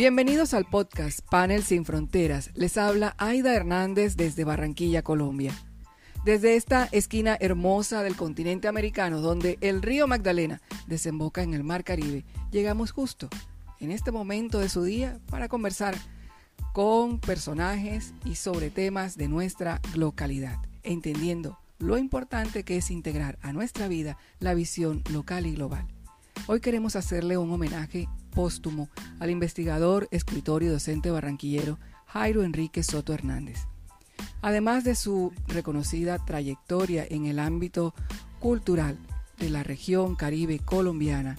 Bienvenidos al podcast Panel Sin Fronteras. Les habla Aida Hernández desde Barranquilla, Colombia. Desde esta esquina hermosa del continente americano, donde el río Magdalena desemboca en el Mar Caribe, llegamos justo en este momento de su día para conversar con personajes y sobre temas de nuestra localidad, entendiendo lo importante que es integrar a nuestra vida la visión local y global. Hoy queremos hacerle un homenaje póstumo al investigador, escritor y docente barranquillero Jairo Enrique Soto Hernández. Además de su reconocida trayectoria en el ámbito cultural de la región caribe colombiana,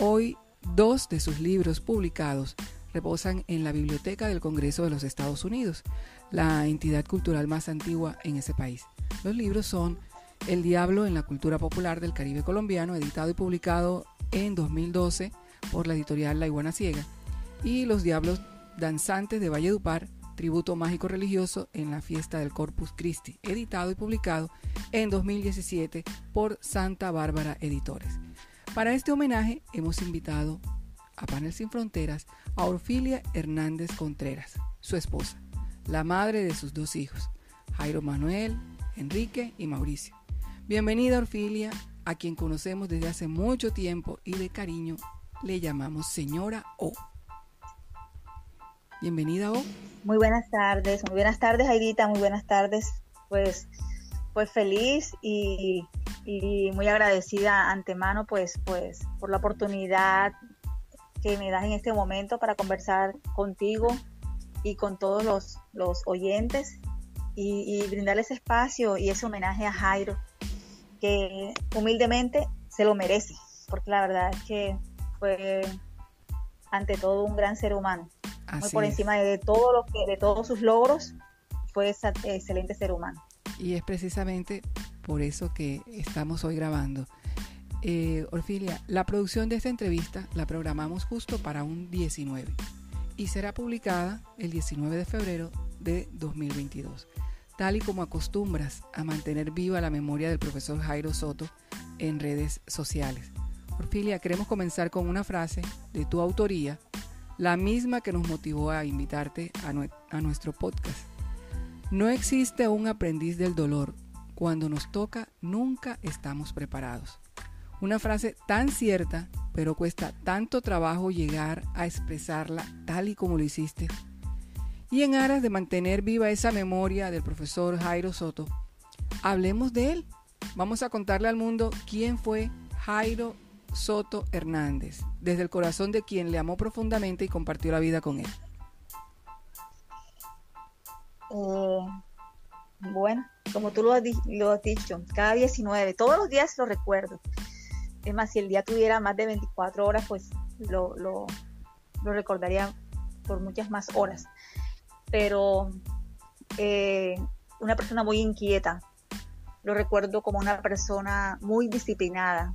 hoy dos de sus libros publicados reposan en la Biblioteca del Congreso de los Estados Unidos, la entidad cultural más antigua en ese país. Los libros son El Diablo en la Cultura Popular del Caribe Colombiano, editado y publicado en 2012 por la editorial La Iguana Ciega, y Los Diablos Danzantes de Valledupar, tributo mágico religioso en la fiesta del Corpus Christi, editado y publicado en 2017 por Santa Bárbara Editores. Para este homenaje hemos invitado a Panel Sin Fronteras a Orfilia Hernández Contreras, su esposa, la madre de sus dos hijos, Jairo Manuel, Enrique y Mauricio. Bienvenida Orfilia, a quien conocemos desde hace mucho tiempo y de cariño le llamamos señora O. Bienvenida O. Muy buenas tardes, muy buenas tardes Aidita, muy buenas tardes. Pues, pues feliz y, y muy agradecida antemano pues, pues por la oportunidad que me das en este momento para conversar contigo y con todos los, los oyentes y, y brindarles espacio y ese homenaje a Jairo, que humildemente se lo merece, porque la verdad es que fue ante todo un gran ser humano. Muy por encima de, todo lo que, de todos sus logros, fue ese excelente ser humano. Y es precisamente por eso que estamos hoy grabando. Eh, Orfilia, la producción de esta entrevista la programamos justo para un 19 y será publicada el 19 de febrero de 2022, tal y como acostumbras a mantener viva la memoria del profesor Jairo Soto en redes sociales. Orfilia, queremos comenzar con una frase de tu autoría, la misma que nos motivó a invitarte a, a nuestro podcast. No existe un aprendiz del dolor. Cuando nos toca, nunca estamos preparados. Una frase tan cierta, pero cuesta tanto trabajo llegar a expresarla tal y como lo hiciste. Y en aras de mantener viva esa memoria del profesor Jairo Soto, hablemos de él. Vamos a contarle al mundo quién fue Jairo Soto Hernández, desde el corazón de quien le amó profundamente y compartió la vida con él. Eh, bueno, como tú lo has, dicho, cada 19, todos los días lo recuerdo. Es más, si el día tuviera más de 24 horas, pues lo recordaría por muchas más horas. Pero eh, una persona muy inquieta, lo recuerdo como una persona muy disciplinada,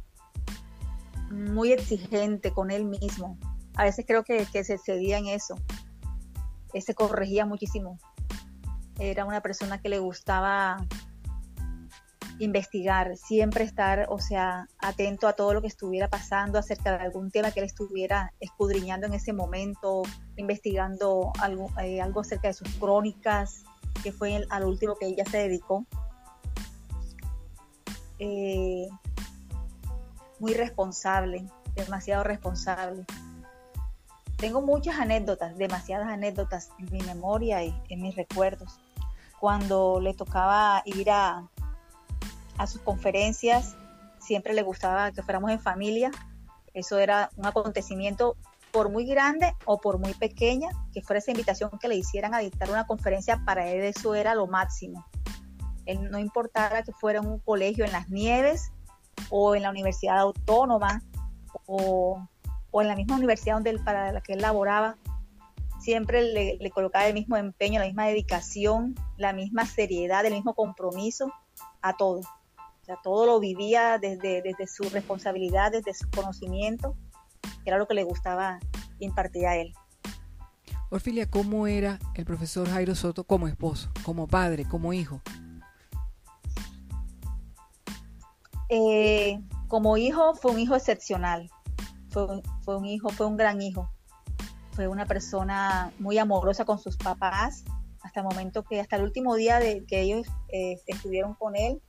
muy exigente con él mismo. A veces creo que, se excedía en eso. Se corregía muchísimo. Era una persona que le gustaba investigar, siempre estar, o sea, atento a todo lo que estuviera pasando acerca de algún tema que él estuviera escudriñando en ese momento, investigando algo, eh, algo acerca de sus crónicas, que fue el, al último que ella se dedicó. Eh, muy responsable, demasiado responsable. Tengo muchas anécdotas, demasiadas anécdotas en mi memoria y en mis recuerdos. Cuando le tocaba ir a, sus conferencias, siempre le gustaba que fuéramos en familia. Eso era un acontecimiento por muy grande o por muy pequeña, que fuera esa invitación que le hicieran a dictar una conferencia, para él eso era lo máximo. Él no importara que fuera en un colegio en las nieves o en la universidad autónoma o, en la misma universidad donde para la que él laboraba, siempre le, colocaba el mismo empeño, la misma dedicación, la misma seriedad, el mismo compromiso a todo. O sea, todo lo vivía desde, desde su responsabilidad, desde su conocimiento, que era lo que le gustaba impartir a él. Orfilia, ¿cómo era el profesor Jairo Soto como esposo, como padre, como hijo? Eh, como hijo fue un hijo excepcional, fue un, hijo, fue un gran hijo. fue una persona muy amorosa con sus papás, hasta el momento que, hasta el último día de que ellos eh, estuvieron con él,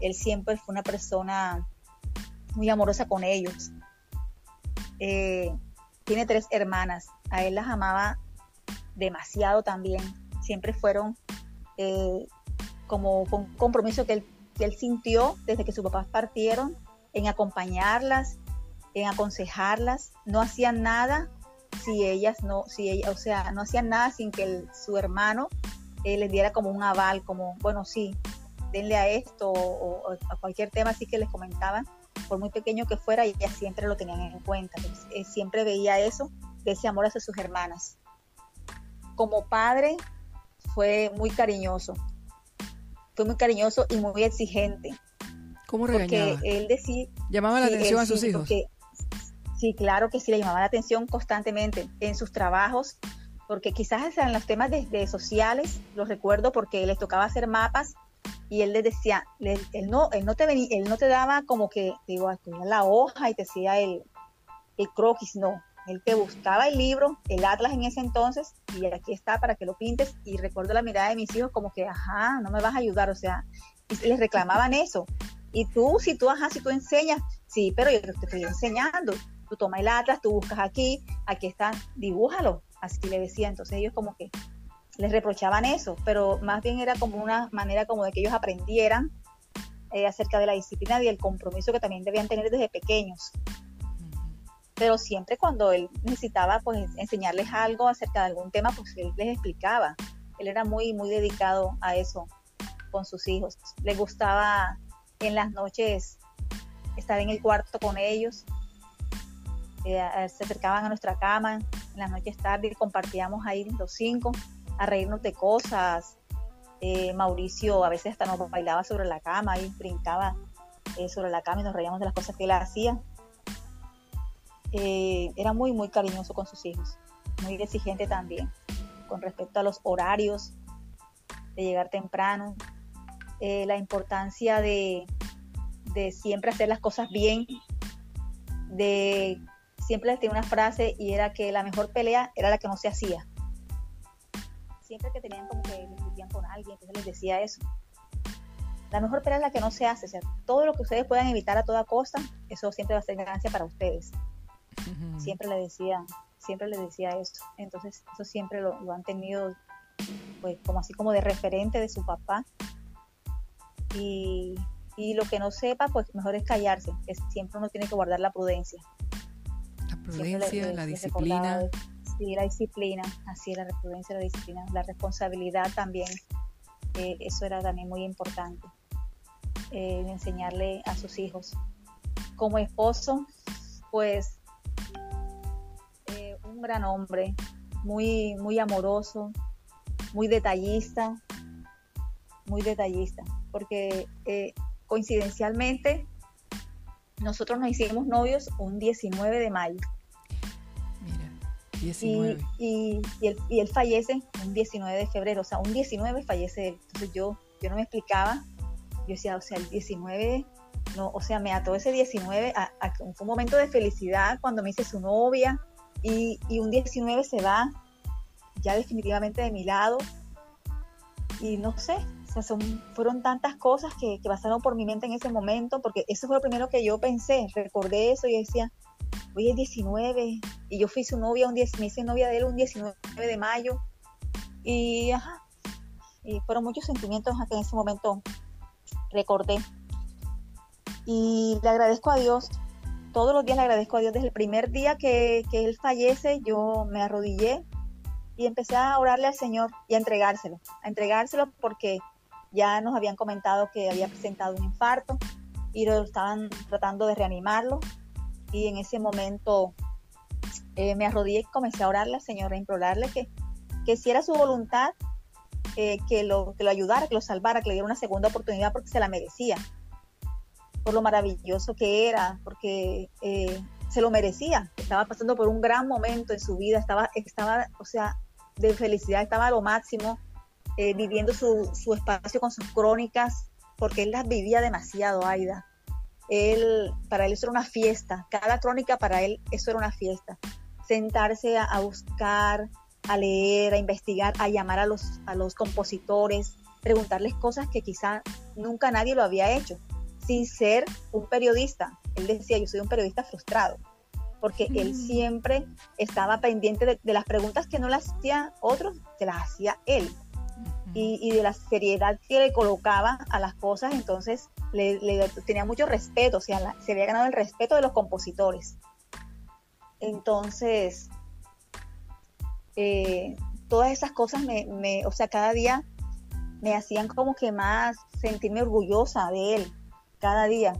él siempre fue una persona muy amorosa con ellos. Eh, tiene tres hermanas, a él las amaba demasiado también, siempre fueron eh, como un compromiso que él, que él sintió desde que sus papás partieron en acompañarlas, en aconsejarlas, no hacían nada si ellas no, si ella, o sea, no hacían nada sin que su hermano eh, les diera como un aval, como, bueno, sí, denle a esto o, a cualquier tema así que les comentaban, por muy pequeño que fuera, ellas siempre lo tenían en cuenta. Eh, siempre veía eso, ese amor hacia sus hermanas. Como padre, fue muy cariñoso. Fue muy cariñoso y muy exigente. ¿Cómo regañaba? Porque él decía... ¿Llamaba la atención a sus hijos? Sí, claro que sí, le llamaba la atención constantemente en sus trabajos, porque quizás en los temas de, sociales, los recuerdo porque les tocaba hacer mapas y él les decía, él, no, él no te venía, él no te daba como que, digo, la hoja y te decía el, el croquis, no, él te buscaba el libro, el atlas en ese entonces, y aquí está para que lo pintes, y recuerdo la mirada de mis hijos como que, ajá, no me vas a ayudar, o sea, y les reclamaban eso. Y tú, si tú, ajá, si tú enseñas, sí, pero yo te estoy enseñando, tú tomas el atlas, tú buscas aquí, aquí está, dibújalo, así le decía. Entonces ellos como que les reprochaban eso, pero más bien era como una manera como de que ellos aprendieran eh, acerca de la disciplina y el compromiso que también debían tener desde pequeños. Pero siempre cuando él necesitaba pues enseñarles algo acerca de algún tema, pues él les explicaba. Él era muy, muy dedicado a eso con sus hijos. Le gustaba en las noches estar en el cuarto con ellos, eh, se acercaban a nuestra cama en las noches tarde y compartíamos ahí los cinco a reírnos de cosas. Eh, Mauricio a veces hasta nos bailaba sobre la cama y brincaba eh, sobre la cama y nos reíamos de las cosas que él hacía. Era muy, muy cariñoso con sus hijos, muy exigente también con respecto a los horarios, de llegar temprano, la importancia de, de siempre hacer las cosas bien, de siempre les tenía una frase y era que la mejor pelea era la que no se hacía. Siempre que tenían como que discutían con alguien, entonces les decía eso. La mejor pelea es la que no se hace, o sea, todo lo que ustedes puedan evitar a toda costa, eso siempre va a ser ganancia para ustedes. Siempre le decía, siempre les decía eso. Entonces, eso siempre lo, lo han tenido, pues, como así como de referente de su papá. Y, y lo que no sepa, pues mejor es callarse, que siempre uno tiene que guardar la prudencia prudencia, la disciplina. Sí, la disciplina, así la prudencia, la disciplina, la responsabilidad también. Eh, eso era también muy importante, eh, enseñarle a sus hijos. Como esposo, pues gran hombre, muy, muy amoroso, muy detallista, muy detallista, porque coincidencialmente nosotros nos hicimos novios un 19 de mayo. Mira, 19. Y, él, fallece un 19 de febrero, o sea, un 19 fallece él. Entonces yo, yo no me explicaba, yo decía, o sea, el 19, no, o sea, me ató ese 19, a, fue un momento de felicidad cuando me hice su novia y, un 19 se va ya definitivamente de mi lado y no sé, son, fueron tantas cosas que, pasaron por mi mente en ese momento, porque eso fue lo primero que yo pensé, recordé eso y decía, hoy es 19, y yo fui su novia, un 10, me hice novia de él un 19 de mayo, y ajá, y fueron muchos sentimientos que en ese momento recordé. Y le agradezco a Dios, todos los días le agradezco a Dios, desde el primer día que, él fallece, yo me arrodillé y empecé a orarle al Señor y a entregárselo, a entregárselo porque ya nos habían comentado que había presentado un infarto y lo estaban tratando de reanimarlo. Y en ese momento eh, me arrodillé y comencé a orarle al Señor, a implorarle que, que si era su voluntad, eh, que, lo, que lo ayudara, que lo salvara, que le diera una segunda oportunidad porque se la merecía. Por lo maravilloso que era, porque eh, se lo merecía. Estaba pasando por un gran momento en su vida, estaba, estaba o sea, de felicidad, estaba a lo máximo eh, viviendo su, su, espacio con sus crónicas, porque él las vivía demasiado, Aida. Él, para él eso era una fiesta, cada crónica para él eso era una fiesta. sentarse a, buscar, a leer, a investigar, a llamar a los, a los compositores, preguntarles cosas que quizá nunca nadie lo había hecho, sin ser un periodista. Él decía, yo soy un periodista frustrado, porque él mm. siempre estaba pendiente de, las preguntas que no las hacía otros, se las hacía él. Y, de la seriedad que le colocaba a las cosas, entonces le, tenía mucho respeto, o sea, se había ganado el respeto de los compositores. Entonces, eh, todas esas cosas me, o sea, cada día me hacían como que más sentirme orgullosa de él, cada día.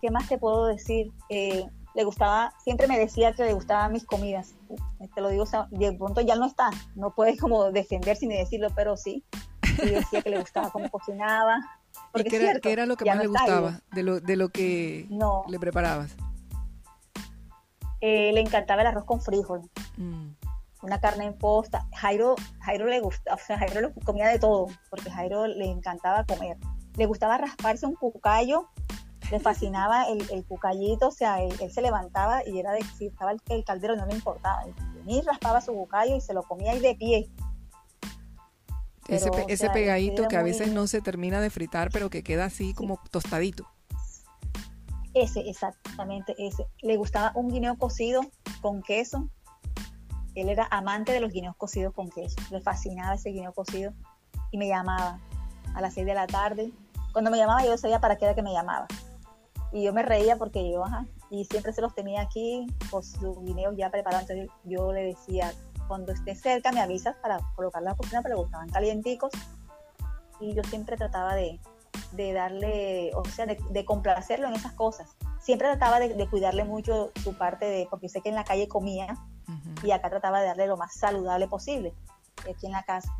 ¿Qué más te puedo decir? Eh, le gustaba, siempre me decía que le gustaban mis comidas. Te lo digo, de pronto ya no está, no puedes como defenderse ni decirlo, pero sí. Y decía que le gustaba cómo cocinaba. qué, era, lo que más le gustaba de lo, de lo que le preparabas? Eh, le encantaba el arroz con frijol, mm. una carne en posta. Jairo, Jairo le gustaba, o sea, Jairo comía de todo, porque Jairo le encantaba comer. Le gustaba rasparse un cucayo, le fascinaba el, el cucayito, o sea, él, se levantaba y era de si estaba el, caldero no le importaba. Ni raspaba su cucayo y se lo comía ahí de pie. ese, ese pegadito que a veces no se termina de fritar, pero que queda así como tostadito. Ese, exactamente ese. Le gustaba un guineo cocido con queso. Él era amante de los guineos cocidos con queso. Le fascinaba ese guineo cocido y me llamaba a las 6 de la tarde. Cuando me llamaba yo sabía para qué era que me llamaba. Y yo me reía porque yo, ajá, y siempre se los tenía aquí con sus guineos ya preparados. Entonces yo le decía, cuando esté cerca me avisas para colocarlos a la cocina, pero le gustaban calienticos. Y yo siempre trataba de, de darle, o sea, de, complacerlo en esas cosas. Siempre trataba de, cuidarle mucho su parte de, porque sé que en la calle comía y acá trataba de darle lo más saludable posible, aquí en la casa.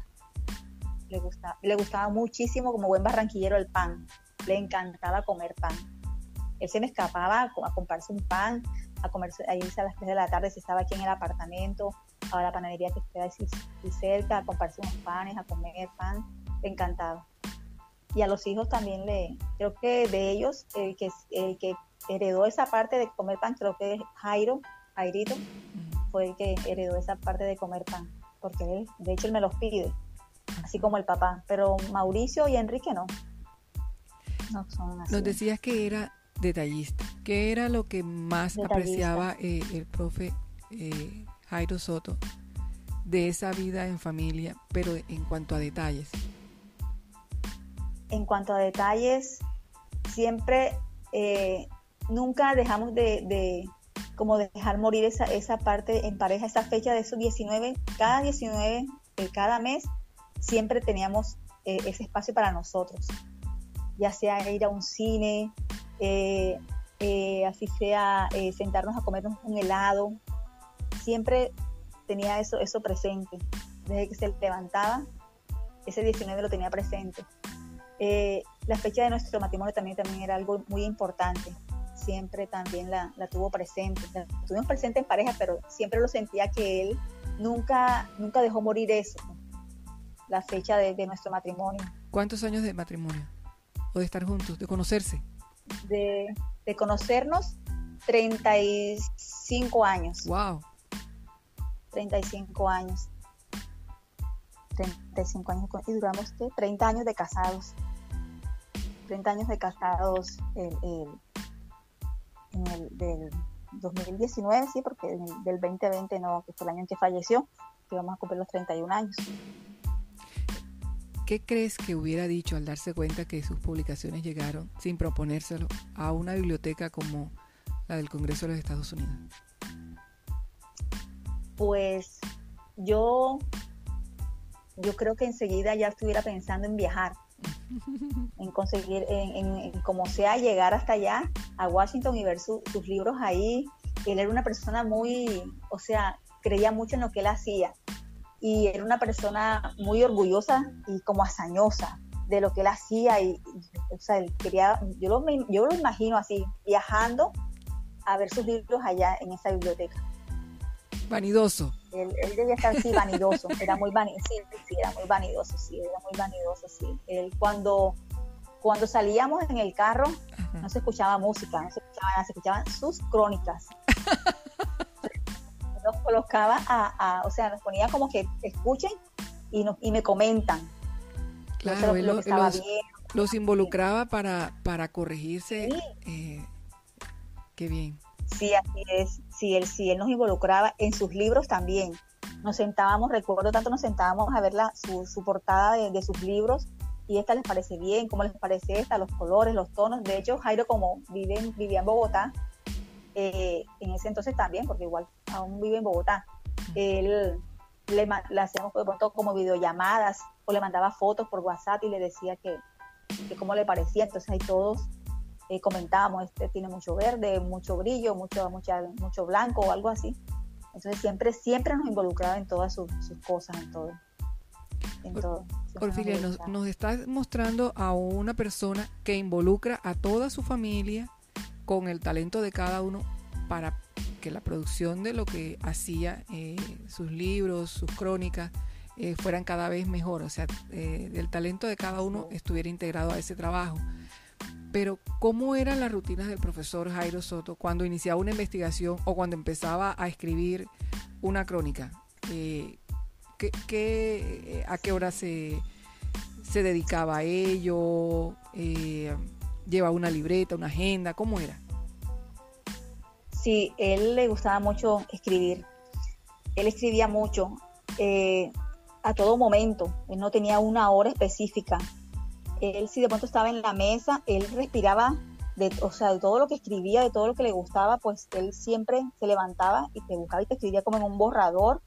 Le gustaba, le gustaba muchísimo como buen barranquillero el pan, le encantaba comer pan. Él se me escapaba a, comprarse un pan, a comerse, a irse a las 3 de la tarde si estaba aquí en el apartamento, a la panadería que esté así cerca, a comprarse unos panes, a comer pan, le encantaba. Y a los hijos también le, creo que de ellos, el que, el que heredó esa parte de comer pan, creo que es Jairo, Jairito, fue el que heredó esa parte de comer pan, porque él, de hecho él me los pide, así como el papá, pero Mauricio y Enrique no. No son así. Nos decías que era detallista, ¿qué era lo que más apreciaba eh, el profe eh, Jairo Soto de esa vida en familia, pero en cuanto a detalles? en cuanto a detalles, siempre, eh, nunca dejamos de, como dejar morir esa, esa parte en pareja, esa fecha de esos 19, cada 19 de cada mes, siempre teníamos eh, ese espacio para nosotros, ya sea ir a un cine, eh, así sea sentarnos a comernos un helado, siempre tenía eso, eso presente, desde que se levantaba, ese 19 lo tenía presente. Eh, la fecha de nuestro matrimonio también, también era algo muy importante. Siempre también la, tuvo presente. La tuvimos presente en pareja, pero siempre lo sentía que él nunca, nunca dejó morir eso, la fecha de, nuestro matrimonio. ¿Cuántos años de matrimonio? ¿O de estar juntos? ¿De conocerse? De, de conocernos, 35 años. ¡Wow! 35 años. 35 años y duramos 30 años de casados. 30 años de casados en el del 2019, sí, porque del 2020 no, que fue el año en que falleció, que vamos a cumplir los 31 años. ¿Qué crees que hubiera dicho al darse cuenta que sus publicaciones llegaron, sin proponérselo, a una biblioteca como la del Congreso de los Estados Unidos? Pues yo, yo creo que enseguida ya estuviera pensando en viajar en conseguir, en, como sea, llegar hasta allá, a Washington y ver sus libros ahí. Él era una persona muy, o sea, creía mucho en lo que él hacía y era una persona muy orgullosa y como hazañosa de lo que él hacía y, o sea, él quería, yo lo, yo lo imagino así, viajando a ver sus libros allá en esa biblioteca. Vanidoso. Él, debía estar así vanidoso, era muy vanidoso, sí, era muy vanidoso, sí, era muy vanidoso, sí. Él cuando, cuando salíamos en el carro no se escuchaba música, no se escuchaban, se escuchaban sus crónicas. nos colocaba a, o sea, nos ponía como que escuchen y, y me comentan. Claro, los, involucraba para, para corregirse. Eh, qué bien. Sí, así es. Sí él, sí, él nos involucraba en sus libros también. Nos sentábamos, recuerdo tanto, nos sentábamos a ver la, su, su portada de, de, sus libros y esta les parece bien, cómo les parece esta, los colores, los tonos. De hecho, Jairo, como vive, vivía en Bogotá, eh, en ese entonces también, porque igual aún vive en Bogotá, él le, le hacíamos de pronto como videollamadas o le mandaba fotos por WhatsApp y le decía que, que cómo le parecía. Entonces ahí todos eh, comentábamos, este tiene mucho verde, mucho brillo, mucho, mucha, mucho blanco o algo así. Entonces siempre, siempre nos involucraba en todas sus, cosas, en todo. En todo. Nos, nos estás mostrando a una persona que involucra a toda su familia con el talento de cada uno para que la producción de lo que hacía, eh, sus libros, sus crónicas, eh, fueran cada vez mejor, o sea, eh, el talento de cada uno estuviera integrado a ese trabajo. Pero, ¿cómo eran las rutinas del profesor Jairo Soto cuando iniciaba una investigación o cuando empezaba a escribir una crónica? ¿qué, a qué hora se, se dedicaba a ello? Lleva una libreta, una agenda, ¿cómo era? Sí, él le gustaba mucho escribir. Él escribía mucho eh, a todo momento. Él no tenía una hora específica. Él si de pronto estaba en la mesa, él respiraba de, o sea, de todo lo que escribía, de todo lo que le gustaba, pues él siempre se levantaba y te buscaba y te escribía como en un borrador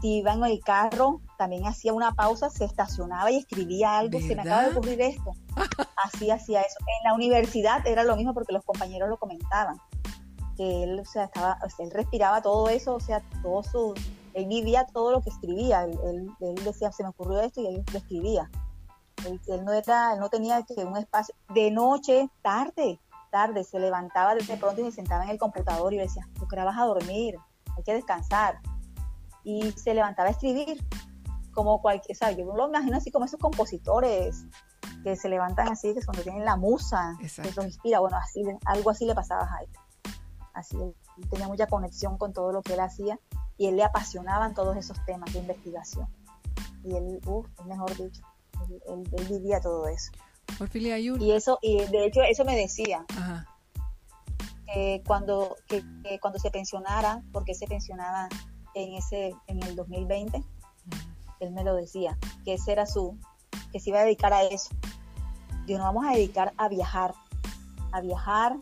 si iba en el carro, también hacía una pausa, se estacionaba y escribía algo, se me acaba de ocurrir esto. Así hacía eso. En la universidad era lo mismo porque los compañeros lo comentaban, que él, o sea, estaba, él respiraba todo eso, o sea, todo su, él vivía todo lo que escribía, él, decía, se me ocurrió esto y él lo escribía. Él, no era, él no tenía que un espacio, de noche, tarde, tarde, se levantaba de pronto y se sentaba en el computador y le decía, tú que vas a dormir, hay que descansar y se levantaba a escribir como cualquier, ¿sabes? Yo lo imagino así como esos compositores que se levantan así, que cuando tienen la musa, que los inspira, bueno, así, algo así le pasaba a Jaime. Así, él tenía mucha conexión con todo lo que él hacía y él le apasionaban todos esos temas de investigación. Y él, uff, mejor dicho, él, vivía todo eso. Y eso, y de hecho eso me decía, que cuando, que, que cuando se pensionara, porque se pensionaba en ese en el 2020 él me lo decía que ese era su que se iba a dedicar a eso. Yo no vamos a dedicar a viajar a viajar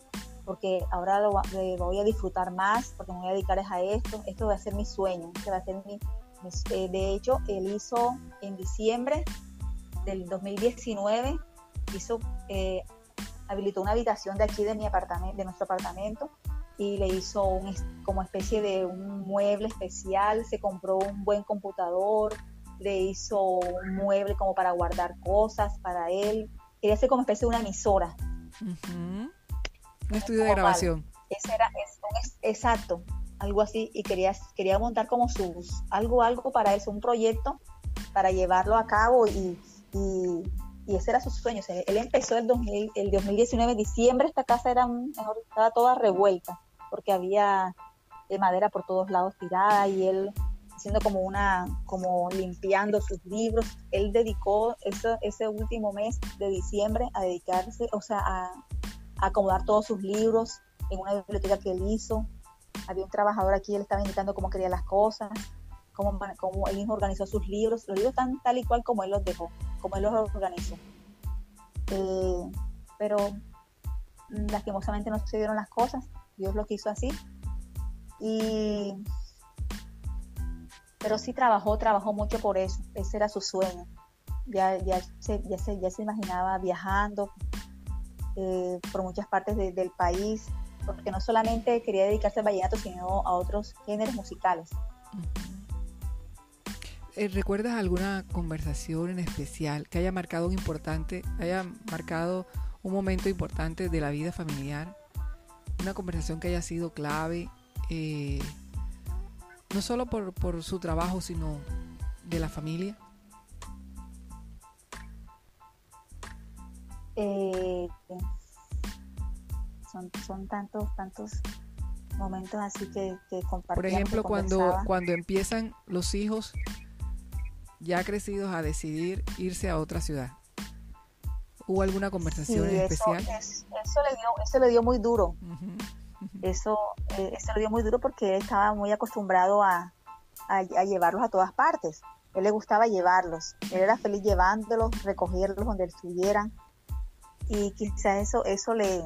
porque ahora lo, voy a disfrutar más porque me voy a dedicar a esto esto va a ser mi sueño este va a ser mi, eh, de hecho él hizo en diciembre del 2019 hizo eh, habilitó una habitación de aquí de mi apartamento de nuestro apartamento y le hizo un, como especie de un mueble especial, se compró un buen computador, le hizo un mueble como para guardar cosas para él, quería hacer como especie de una emisora. Un estudio de grabación. Ese era, exacto, algo así, y quería, quería montar como sus, algo, algo para eso, un proyecto para llevarlo a cabo y, y, ese era su sueño. él empezó el, 2000, el 2019, diciembre, esta casa era un, estaba toda revuelta porque había de madera por todos lados tirada y él haciendo como una, como limpiando sus libros. Él dedicó ese, ese último mes de diciembre a dedicarse, o sea, a, acomodar todos sus libros en una biblioteca que él hizo. Había un trabajador aquí, él estaba indicando cómo quería las cosas, cómo, cómo él mismo organizó sus libros. Los libros están tal y cual como él los dejó, como él los organizó. Eh, pero mm, lastimosamente no se dieron las cosas Dios lo quiso así. Y, pero sí trabajó, trabajó mucho por eso, ese era su sueño. Ya, ya, se, ya, se, ya se imaginaba viajando eh, por muchas partes del país, porque no solamente quería dedicarse al vallenato, sino a otros géneros musicales. Eh, ¿Recuerdas alguna conversación en especial que haya marcado importante, haya marcado un momento importante de la vida familiar? Una conversación que haya sido clave, eh, no solo por, por su trabajo, sino de la familia? Eh, son, son tantos, tantos momentos así que, que. Por ejemplo, cuando, cuando empiezan los hijos ya crecidos a decidir irse a otra ciudad. ¿Hubo alguna conversación especial? eso, le dio, eso le dio muy duro. Eso, eh, eso le dio muy duro porque él estaba muy acostumbrado a, a, llevarlos a todas partes. él le gustaba llevarlos. Él era feliz llevándolos, recogerlos donde estuvieran. Y quizás eso, eso le,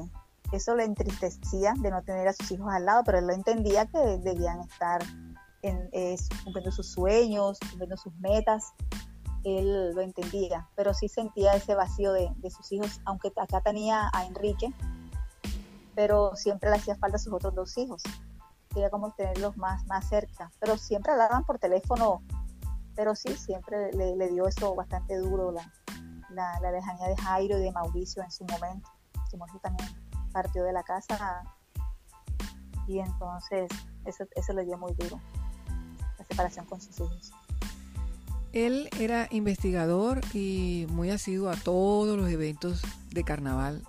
eso le entristecía de no tener a sus hijos al lado, pero él lo entendía que debían estar en, cumpliendo sus sueños, cumpliendo sus metas. Él lo entendía, pero sí sentía ese vacío de, sus hijos, aunque acá tenía a Enrique, pero siempre le hacía falta a sus otros dos hijos. Quería como tenerlos más, más cerca, pero siempre hablaban por teléfono, pero sí, siempre le, dio eso bastante duro, la, la, lejanía de Jairo y de Mauricio en su momento. Su también partió de la casa y entonces eso, eso le dio muy duro, la separación con sus hijos. Él era investigador y muy asiduo a todos los eventos de carnaval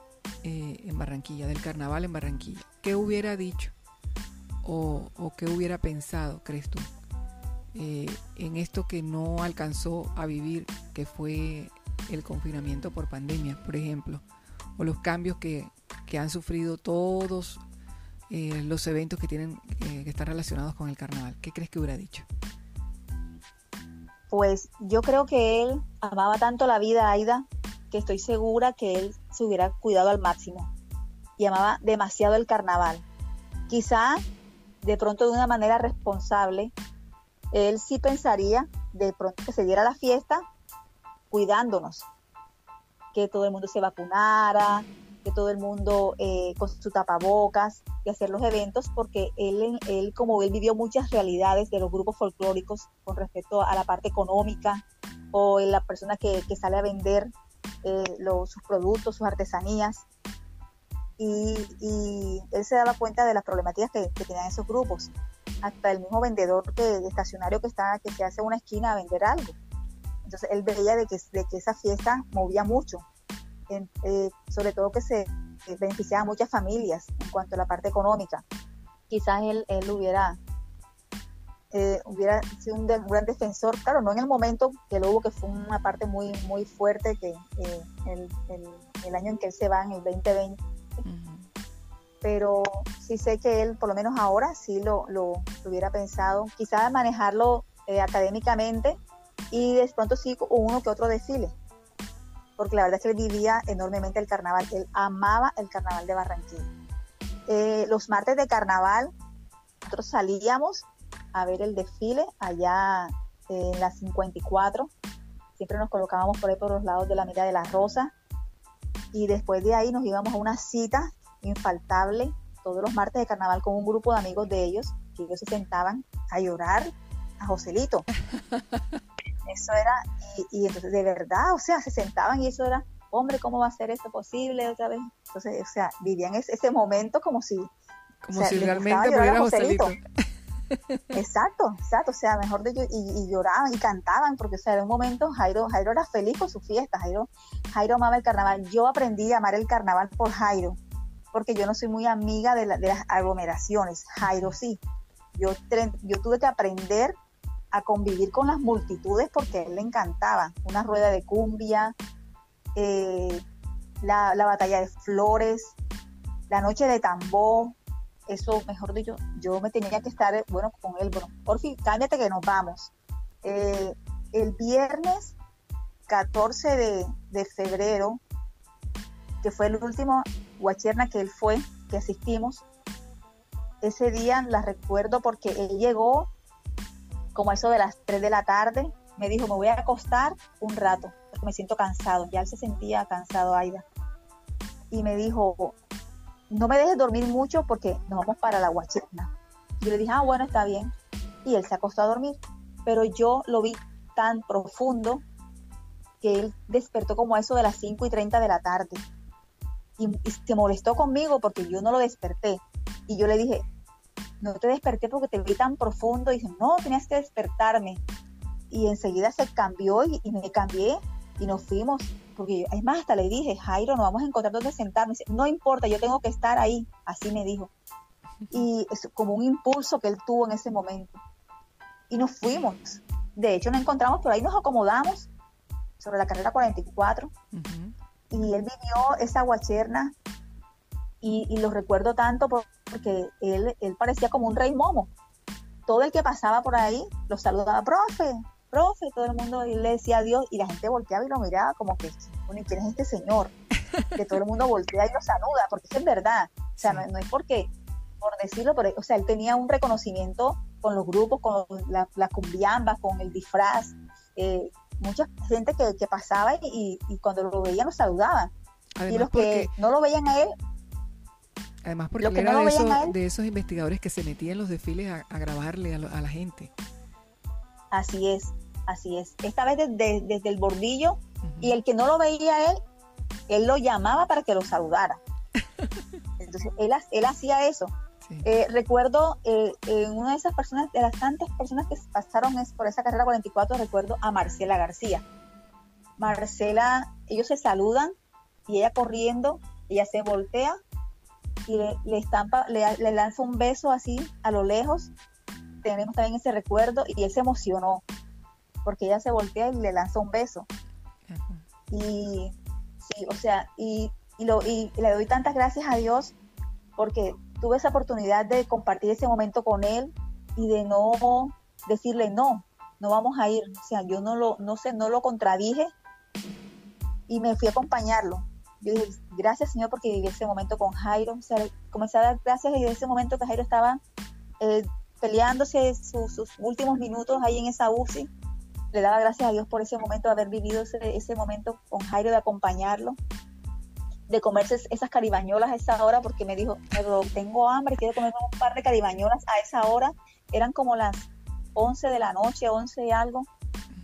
eh, en Barranquilla, del carnaval en Barranquilla. ¿Qué hubiera dicho o, qué hubiera pensado, crees tú, eh, en esto que no alcanzó a vivir, que fue el confinamiento por pandemia, por ejemplo, o los cambios que, que han sufrido todos eh, los eventos que tienen que estar relacionados con el carnaval. ¿Qué crees que hubiera dicho? Pues yo creo que él amaba tanto la vida, Aida, que estoy segura que él se hubiera cuidado al máximo y amaba demasiado el carnaval. Quizá de pronto de una manera responsable, él sí pensaría de pronto que se diera la fiesta cuidándonos, que todo el mundo se vacunara, que todo el mundo eh, con su tapabocas y hacer los eventos porque él, él, como él vivió muchas realidades de los grupos folclóricos con respecto a la parte económica o en la persona que, sale a vender eh, sus productos, sus artesanías. Y, él se daba cuenta de las problemáticas que, tenían esos grupos. Hasta el mismo vendedor que, estacionario que, está, que se hace una esquina a vender algo. Entonces él veía de que, de que esa fiesta movía mucho eh, sobre todo que se beneficiaba a muchas familias en cuanto a la parte económica. Quizás él, él hubiera, eh, hubiera sido un, gran defensor, claro, no en el momento que lo hubo, que fue una parte muy, muy fuerte, que eh, el, el, año en que él se va, en el 2020. Pero sí sé que él, por lo menos ahora, sí lo, lo, hubiera pensado, quizás manejarlo académicamente y de pronto sí uno que otro desfile porque la verdad es que él vivía enormemente el carnaval, él amaba el carnaval de Barranquilla. Eh, los martes de carnaval, nosotros salíamos a ver el desfile allá en la 54, siempre nos colocábamos por ahí por los lados de la Mira de la Rosa, y después de ahí nos íbamos a una cita infaltable todos los martes de carnaval con un grupo de amigos de ellos, que ellos se sentaban a llorar a Joselito. Eso era, y, entonces de verdad, o sea, se sentaban y eso era, hombre, ¿cómo va a ser esto posible otra vez? Entonces, o sea, vivían ese, momento como si... Como si realmente Joselito. Exacto, exacto, o sea, mejor de y, y, lloraban y cantaban, porque o sea, en un momento Jairo, Jairo era feliz con su fiesta, Jairo, Jairo amaba el carnaval. Yo aprendí a amar el carnaval por Jairo, porque yo no soy muy amiga de, de las aglomeraciones, Jairo sí. Yo, yo tuve que aprender a convivir con las multitudes porque a él le encantaba. Una rueda de cumbia, eh, la, batalla de flores, la noche de tambor, eso, mejor dicho, yo me tenía que estar, bueno, con él, por fin, cállate que nos vamos. Eh, el viernes 14 de, de, febrero, que fue el último guacherna que él fue, que asistimos, ese día la recuerdo porque él llegó como eso de las 3 de la tarde, me dijo, me voy a acostar un rato, porque me siento cansado. Ya él se sentía cansado, Aida. Y me dijo, no me dejes dormir mucho porque nos vamos para la Guacherna. Yo le dije, ah, bueno, está bien. Y él se acostó a dormir. Pero yo lo vi tan profundo que él despertó como eso de las 5 y 30 de la tarde. Y, y se molestó conmigo porque yo no lo desperté. Y yo le dije, no te desperté porque te vi tan profundo. Y dice, no, tenías que despertarme. Y enseguida se cambió y, me cambié y nos fuimos. Porque es más, hasta le dije, Jairo, nos vamos a encontrar donde sentarnos. no importa, yo tengo que estar ahí. Así me dijo. y es como un impulso que él tuvo en ese momento. Y nos fuimos. De hecho, nos encontramos por ahí, nos acomodamos sobre la carrera 44 y él vivió esa guacherna y, lo recuerdo tanto porque él, él parecía como un rey momo. Todo el que pasaba por ahí lo saludaba, profe, profe, todo el mundo y le decía adiós y la gente volteaba y lo miraba como que, bueno, ¿quién es este señor? Que todo el mundo voltea y lo saluda, porque es verdad. O sea, no, es porque, por decirlo, pero, o sea, él tenía un reconocimiento con los grupos, con las la cumbiambas, con el disfraz. Eh, mucha gente que, pasaba y, cuando lo veían lo saludaban. y los que no lo veían a él, Además, porque era de, esos, investigadores que se metían en los desfiles a, grabarle a, la gente. Así es, así es. Esta vez desde, el bordillo y el que no lo veía él, él lo llamaba para que lo saludara. Entonces, él, él hacía eso. Eh, recuerdo eh, una de esas personas, de las tantas personas que pasaron por esa carrera 44, recuerdo a Marcela García. Marcela, ellos se saludan y ella corriendo, ella se voltea y le, estampa, le, lanza un beso así a lo lejos. Tenemos también ese recuerdo y él se emocionó porque ella se voltea y le lanza un beso. Y sí, o sea, y, lo, y le doy tantas gracias a Dios porque tuve esa oportunidad de compartir ese momento con él y de no decirle no, no vamos a ir. O sea, yo no lo, no sé, no lo contradije y me fui a acompañarlo yo dije, gracias Señor porque viví ese momento con Jairo. Comencé a dar gracias en ese momento que Jairo estaba eh, peleándose sus últimos minutos ahí en esa UCI. Le daba gracias a Dios por ese momento, haber vivido ese, momento con Jairo, de acompañarlo, de comerse esas caribañolas a esa hora, porque me dijo, tengo hambre, quiero comer un par de caribañolas a esa hora. Eran como las 11 de la noche, 11 y algo,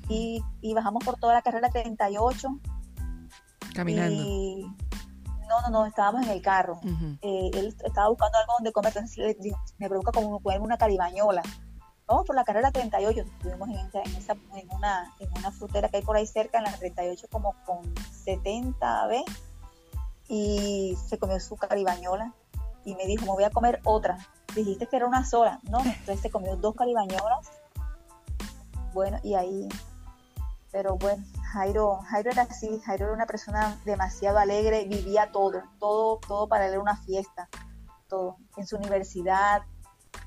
y, y bajamos por toda la carrera 38 Caminando. no, no, no, estábamos en el carro. Eh, él estaba buscando algo donde comer, entonces me provoca como comerme una caribañola. Vamos por la carrera 38, estuvimos en, esa, en, una, en una frutera que hay por ahí cerca, en la 38 como con 70 B, y se comió su caribañola y me dijo, me voy a comer otra. Dijiste que era una sola, ¿no? Entonces se comió dos caribañolas. Bueno, y ahí, pero bueno, Jairo, Jairo era así, Jairo era una persona demasiado alegre, vivía todo, todo, todo para él era una fiesta, todo. En su universidad,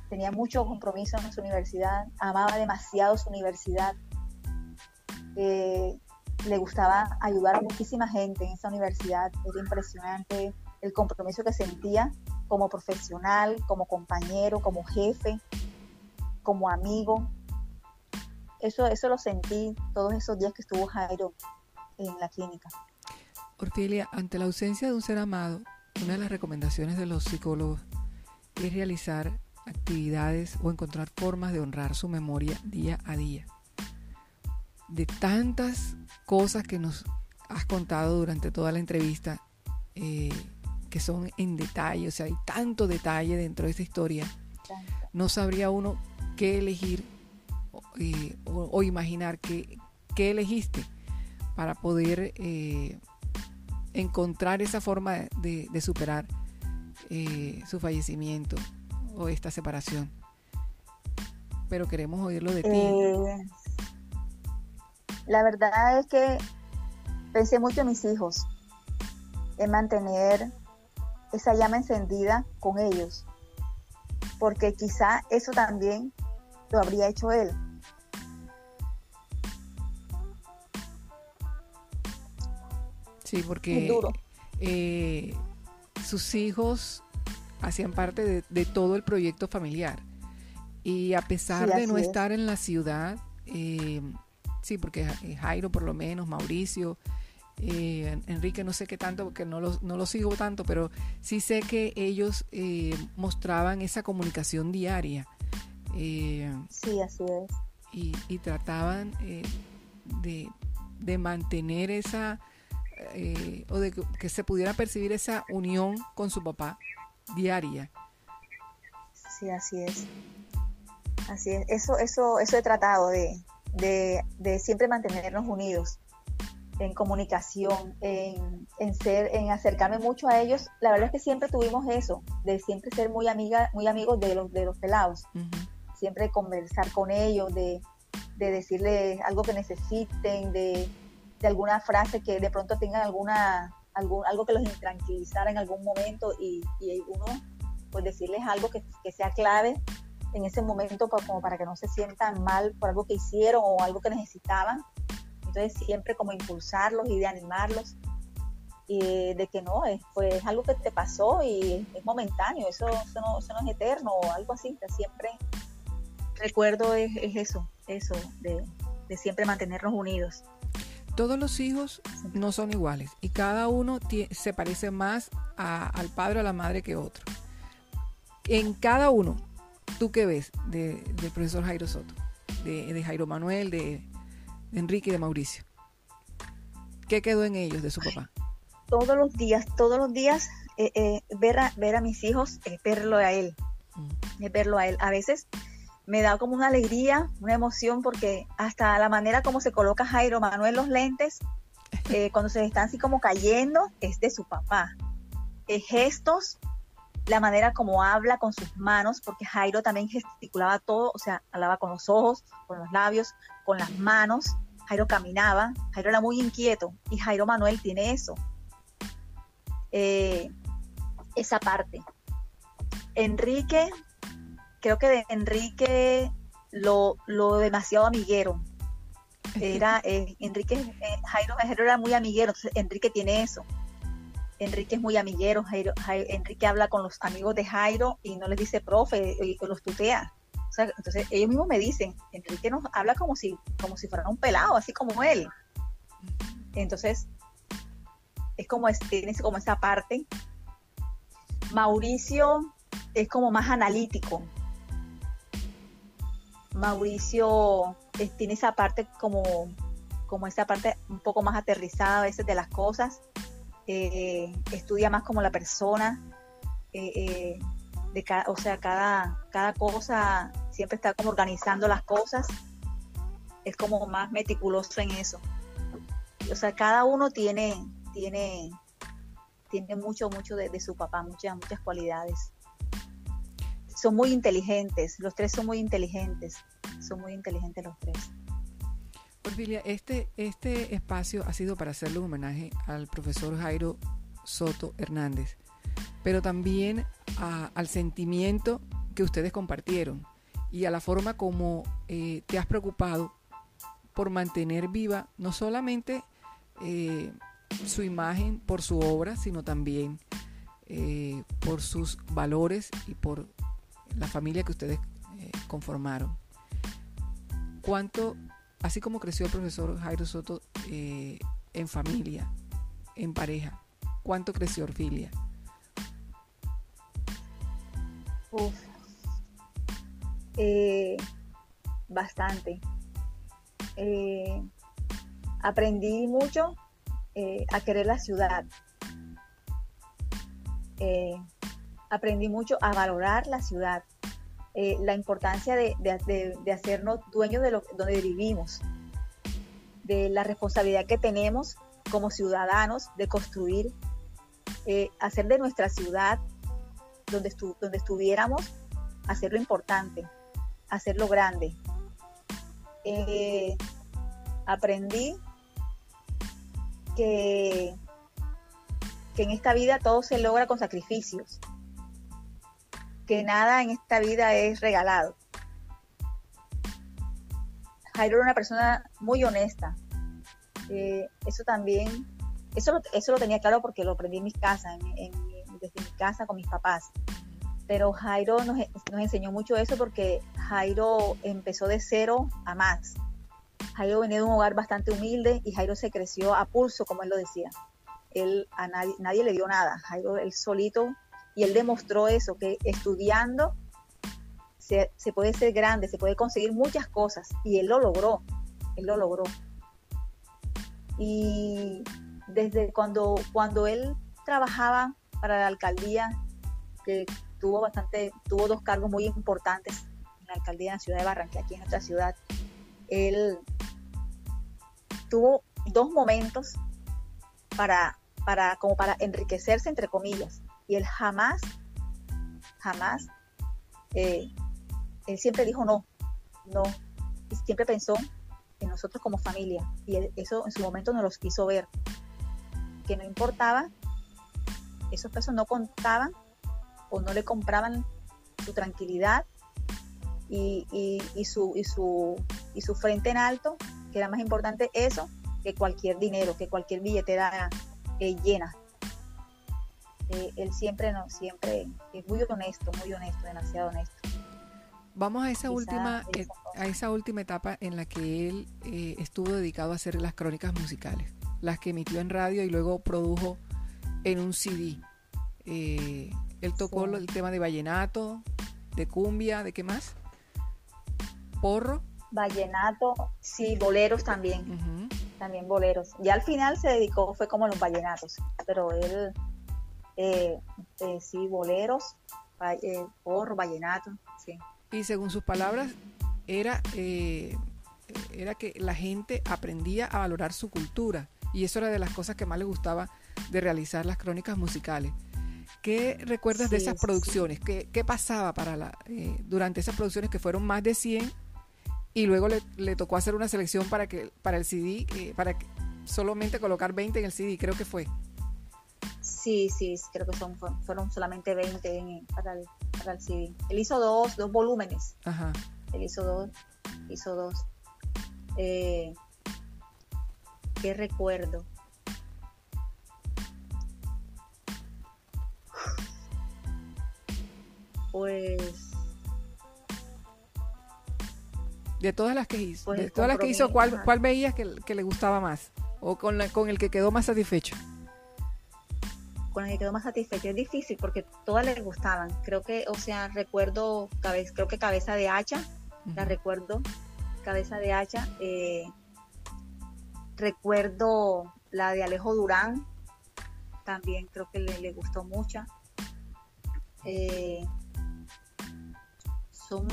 tenía mucho compromiso en su universidad, amaba demasiado su universidad, eh, le gustaba ayudar a muchísima gente en esa universidad, era impresionante el compromiso que sentía como profesional, como compañero, como jefe, como amigo, eso, eso lo sentí todos esos días que estuvo Jairo en la clínica. Orfilia, ante la ausencia de un ser amado, una de las recomendaciones de los psicólogos es realizar actividades o encontrar formas de honrar su memoria día a día. De tantas cosas que nos has contado durante toda la entrevista, eh, que son en detalle, o sea, hay tanto detalle dentro de esta historia, no sabría uno qué elegir eh, o, imaginar qué, elegiste para poder eh, encontrar esa forma de, superar eh, su fallecimiento o esta separación. Pero queremos oírlo de ti. la verdad es que pensé mucho en mis hijos, en mantener esa llama encendida con ellos, porque quizá eso también lo habría hecho él. Sí, porque eh, sus hijos hacían parte de, todo el proyecto familiar. Y a pesar de no estar en la ciudad, eh, sí, porque Jairo por lo menos, Mauricio, eh, Enrique no sé qué tanto, porque no lo, no lo sigo tanto, pero sí sé que ellos mostraban esa comunicación diaria. sí, así es. Y, y trataban de, de mantener esa eh, o de que, se pudiera percibir esa unión con su papá diaria. Sí, así es. Así es. Eso, eso, eso he tratado de, de, siempre mantenernos unidos. en comunicación, en, ser, en acercarme mucho a ellos. La verdad es que siempre tuvimos eso, de siempre ser muy amiga, muy amigos de los, de los pelados. Siempre conversar con ellos, de, de decirles algo que necesiten, de, de, alguna frase que de pronto tengan alguna, algo que los intranquilizara en algún momento y, y uno pues decirles algo que, que sea clave en ese momento para, como para que no se sientan mal por algo que hicieron o algo que necesitaban. Entonces siempre como impulsarlos y de animarlos y de que no, es, pues, algo que te pasó y es momentáneo, eso, eso, no, eso no es eterno o algo así. siempre recuerdo es, eso, eso, de, de, siempre mantenernos unidos. Todos los hijos no son iguales y cada uno se parece más al padre o a la madre que otro. En cada uno, ¿Tú qué ves del profesor Jairo Soto? De, Jairo Manuel, de, Enrique y de Mauricio. ¿Qué quedó en ellos de su papá? Todos los días, todos los días, eh, eh, ver, a, ver a mis hijos, es verlo a él. Mm. Es verlo a él. A veces me da como una alegría, una emoción, porque hasta la manera como se coloca Jairo Manuel los lentes, eh, cuando se están así como cayendo, es de su papá. gestos, la manera como habla con sus manos, porque Jairo también gesticulaba todo, o sea, hablaba con los ojos, con los labios, con las manos. Jairo caminaba, Jairo era muy inquieto y Jairo Manuel tiene eso, eh, esa parte. Enrique, creo que de Enrique lo, demasiado amiguero. Era, eh, Enrique, eh, Jairo, Jairo era muy amiguero, entonces Enrique tiene eso. Enrique es muy amiguero, Enrique habla con los amigos de Jairo y no les dice profe, y los tutea. entonces ellos mismos me dicen, Enrique nos habla como si, como si fuera un pelado, así como él. Entonces, es como, tiene como esa parte. Mauricio es como más analítico. Mauricio tiene esa parte como, como esa parte un poco más aterrizada a veces de las cosas eh, estudia más como la persona, eh, eh, de o sea, cada, cada cosa siempre está como organizando las cosas, es como más meticuloso en eso. O sea, cada uno tiene, tiene, tiene mucho, mucho de, de su papá, muchas, muchas cualidades. Son muy inteligentes, los tres son muy inteligentes, son muy inteligentes los tres. Porfilia, este, este espacio ha sido para hacerle un homenaje al profesor Jairo Soto Hernández, pero también al sentimiento que ustedes compartieron y a la forma como eh, te has preocupado por mantener viva no solamente eh, su imagen por su obra, sino también eh, por sus valores y por la familia que ustedes conformaron. ¿Cuánto así como creció el profesor Jairo Soto eh, en familia, en pareja, ¿cuánto creció Orfilia? Eh, bastante. Eh, aprendí mucho a querer la ciudad. Aprendí mucho a valorar la ciudad. Eh, la importancia de, hacernos dueños de lo, donde vivimos, de la responsabilidad que tenemos como ciudadanos de construir, eh, hacer de nuestra ciudad, donde, donde estuviéramos, hacerlo importante, hacerlo grande. Eh, aprendí que, que en esta vida todo se logra con sacrificios que nada en esta vida es regalado. Jairo era una persona muy honesta. Eh, eso también, eso, eso lo tenía claro porque lo aprendí en mi casa, en, desde mi casa con mis papás. Pero Jairo nos, nos enseñó mucho eso porque Jairo empezó de cero a más. Jairo venía de un hogar bastante humilde y Jairo se creció a pulso, como él lo decía. Él a nadie, nadie le dio nada. Jairo él solito y él demostró eso, que estudiando se, puede ser grande, se puede conseguir muchas cosas. Y él lo logró, él lo logró. Y desde cuando, cuando él trabajaba para la alcaldía, que tuvo bastante, tuvo dos cargos muy importantes en la alcaldía de la ciudad de Barranquilla, aquí en nuestra ciudad, él tuvo dos momentos para, para, como para enriquecerse, entre comillas. Y él jamás, jamás, eh, él siempre dijo no, no. Y siempre pensó en nosotros como familia. Y eso en su momento nos los quiso ver. Que no importaba, esos pesos no contaban o no le compraban su tranquilidad y su frente en alto, que era más importante eso que cualquier dinero, que cualquier billetera eh, llena. Eh, él siempre, no, siempre es muy honesto, muy honesto, demasiado honesto. Vamos a esa última, eh, a esa última etapa en la que él estuvo dedicado a hacer las crónicas musicales, las que emitió en radio y luego produjo en un CD. él tocó el tema de vallenato, de cumbia, ¿de qué más? Porro. Vallenato, sí, boleros también. También boleros. Ya al final se dedicó, fue como los vallenatos, pero él, eh, eh, sí, boleros, eh, porro, vallenato, sí. Y según sus palabras, era, era que la gente aprendía a valorar su cultura. Y eso era de las cosas que más le gustaba de realizar las crónicas musicales. ¿Qué recuerdas de esas producciones? ¿Qué, pasaba para la, eh, durante esas producciones que fueron más de 100 y luego le, tocó hacer una selección para que para el CD, eh, para solamente colocar 20 en el CD, creo que fue? Sí, sí, creo que son, fueron solamente 20 para, el, para el CD. Él hizo dos, dos volúmenes. Ajá. Él hizo dos, hizo dos. Eh, ¿Qué recuerdo? pues de todas las que hizo, pues, de todas las que hizo, ¿cuál, cuál veías que, le gustaba más? ¿O con, con el que quedó más satisfecho? Con el que quedó más satisfecho. Es difícil porque todas le gustaban. Creo que, o sea, recuerdo, creo que Cabeza de Hacha, la recuerdo, Cabeza de Hacha. Eh, recuerdo la de Alejo Durán, también creo que le, le gustó mucho. Eh, son,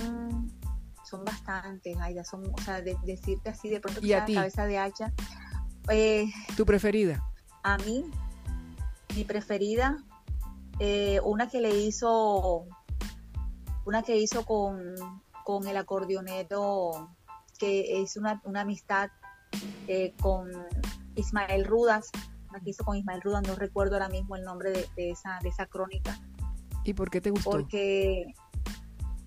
son bastantes, Aida, son, o sea, decirte así de pronto que ¿Y cabeza de hacha. Eh, ¿Tu preferida? A mí, mi preferida, eh, una que le hizo, una que hizo con, con el acordeonero, que es una, una amistad eh, con Ismael Rudas, una que hizo con Ismael Rudas, no recuerdo ahora mismo el nombre de, de, esa, de esa crónica. ¿Y por qué te gustó? Porque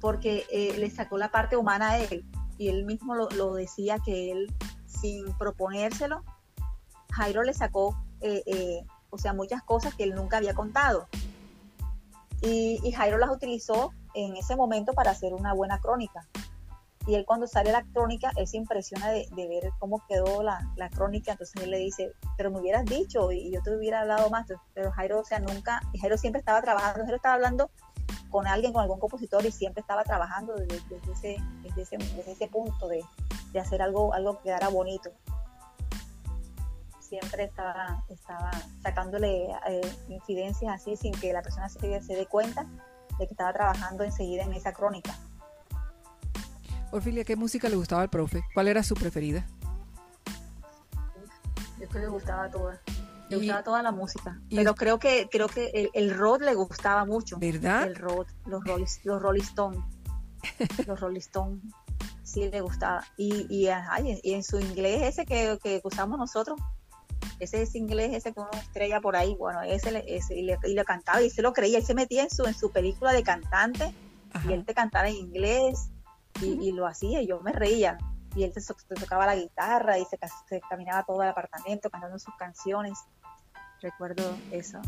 porque eh, le sacó la parte humana a él y él mismo lo, decía que él, sin proponérselo, Jairo le sacó, eh, eh, o sea, muchas cosas que él nunca había contado. Y, Jairo las utilizó en ese momento para hacer una buena crónica. Y él cuando sale la crónica, él se impresiona de, ver cómo quedó la, crónica, entonces él le dice, pero me hubieras dicho y yo te hubiera hablado más, pero Jairo, o sea, nunca, Jairo siempre estaba trabajando, Jairo estaba hablando con alguien, con algún compositor y siempre estaba trabajando desde, ese, desde ese, punto de, hacer algo, algo que quedara bonito. Siempre estaba, estaba sacándole eh, incidencias así sin que la persona se, se dé cuenta de que estaba trabajando enseguida en esa crónica. Orfilia, ¿qué música le gustaba al profe? ¿Cuál era su preferida? Yo creo que le gustaba toda. Le gustaba toda la música. Pero creo que creo que el, el, rock le gustaba mucho. ¿Verdad? El rock, los Rolling, los Rolling Stones. los Rolling Stones. Sí le gustaba. Y, y, y, en su inglés ese que, que usamos nosotros, ese es inglés ese con una estrella por ahí, bueno, ese, ese y, le, y, le, cantaba y se lo creía, él se metía en su, en su película de cantante y él te cantaba en inglés y, y, lo hacía y yo me reía y él te, tocaba la guitarra y se, se, caminaba todo el apartamento cantando sus canciones recuerdo eso.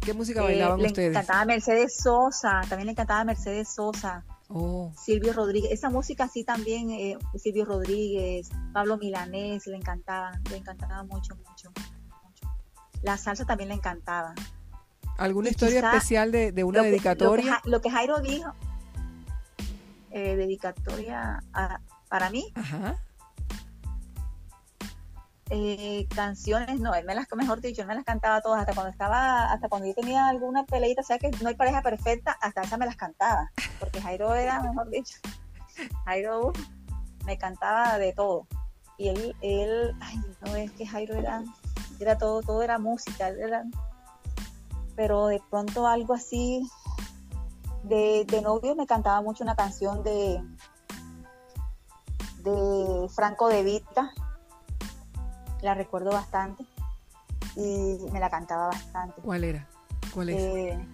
¿Qué música bailaban eh, ustedes? Le encantaba Mercedes Sosa, también le encantaba Mercedes Sosa. Oh. Silvio Rodríguez, esa música sí también, eh, Silvio Rodríguez, Pablo Milanés, le encantaba, le encantaba mucho, mucho, La salsa también le encantaba. ¿Alguna historia especial de, una dedicatoria? lo, que, Jairo dijo, eh, dedicatoria para mí. Ajá. Eh, canciones, no, él me las, mejor dicho, él me las cantaba todas, hasta cuando estaba, hasta cuando yo tenía alguna peleita, o sea que no hay pareja perfecta, hasta esa me las cantaba, porque Jairo era, mejor dicho, Jairo me cantaba de todo. y él, él, ay, no es que Jairo era, era todo, todo era música, era, pero de pronto algo así, de, de novio me cantaba mucho una canción de, de Franco de Vita, la recuerdo bastante y me la cantaba bastante. ¿Cuál era? ¿Cuál es? Eh,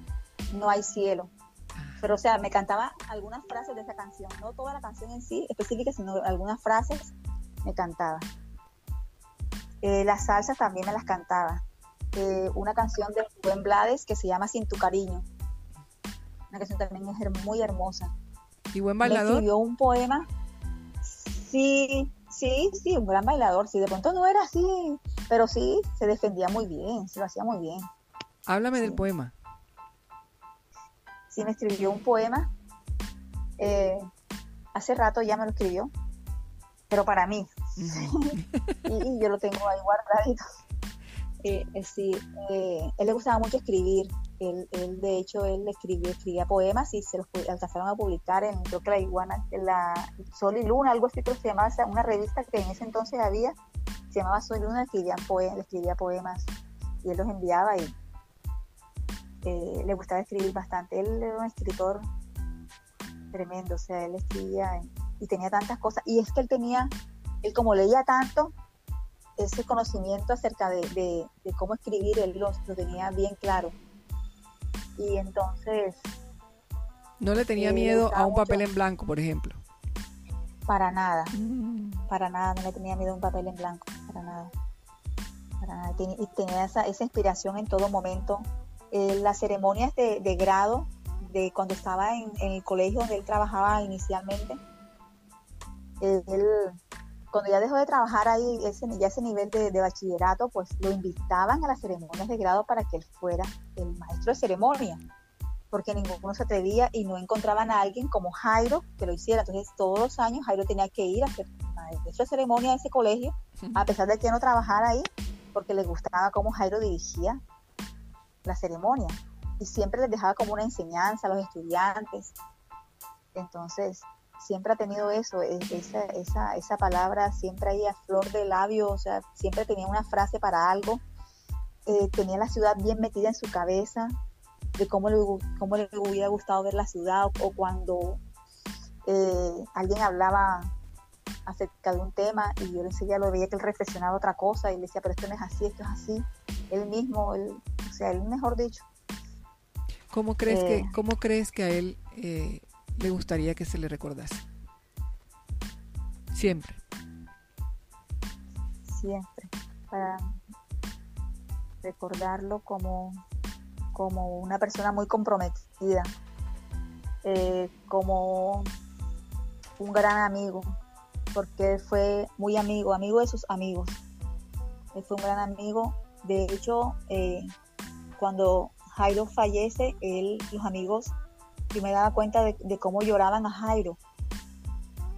no hay cielo. Ah. Pero o sea, me cantaba algunas frases de esa canción, no toda la canción en sí específica, sino algunas frases me cantaba. Eh, las salsas también me las cantaba. Eh, una canción de Buen Blades que se llama Sin tu cariño. Una canción también es muy hermosa. ¿Y buen bailador? escribió un poema. Sí, sí, sí, un gran bailador. Sí, de pronto no era así, pero sí se defendía muy bien, se lo hacía muy bien. Háblame del poema. Sí, me escribió un poema. Eh, hace rato ya me lo escribió, pero para mí. y, yo lo tengo ahí guardadito. Eh, eh, sí, eh, él le gustaba mucho escribir. Él, él, de hecho, él escribió, escribía poemas y se los alcanzaron a publicar en, creo que la Iguana, la Sol y Luna, algo así, que se llamaba, una revista que en ese entonces había, se llamaba Sol y Luna, escribían poemas, escribía poemas y él los enviaba y le gustaba escribir bastante. Él era un escritor tremendo, o sea, él escribía y tenía tantas cosas. Y es que él tenía, él como leía tanto, ese conocimiento acerca de, cómo escribir, él lo, tenía bien claro. Y entonces... ¿No le tenía miedo a un papel en blanco, por ejemplo? Para nada, mm. para nada, no le tenía miedo a un papel en blanco, para nada. Y tenía esa, esa inspiración en todo momento. Eh, las ceremonias de, grado, de cuando estaba en, el colegio donde él trabajaba inicialmente, él, cuando ya dejó de trabajar ahí, ese, ya ese nivel de, bachillerato, pues lo invitaban a las ceremonias de grado para que él fuera el maestro de ceremonia, porque ninguno se atrevía y no encontraban a alguien como Jairo que lo hiciera. Entonces, todos los años Jairo tenía que ir a hacer maestro de ceremonia de ese colegio, a pesar de que no trabajara ahí, porque le gustaba cómo Jairo dirigía la ceremonia y siempre les dejaba como una enseñanza a los estudiantes. Entonces, siempre ha tenido eso, esa, esa, esa palabra siempre ahí a flor de labio, o sea, siempre tenía una frase para algo, eh, tenía la ciudad bien metida en su cabeza, de cómo le, cómo le hubiera gustado ver la ciudad, o, cuando eh, alguien hablaba acerca de un tema y yo enseguida lo veía que él reflexionaba otra cosa y le decía, pero esto no es así, esto es así, él mismo, él, o sea, él mejor dicho. ¿Cómo crees, que, eh, ¿cómo crees que a él le gustaría que se le recordase? Siempre. Siempre. Para recordarlo como, como una persona muy comprometida, eh, como un gran amigo, porque fue muy amigo, amigo de sus amigos. Él fue un gran amigo. De hecho, eh, cuando Jairo fallece, él, los amigos y me daba cuenta de, cómo lloraban a Jairo.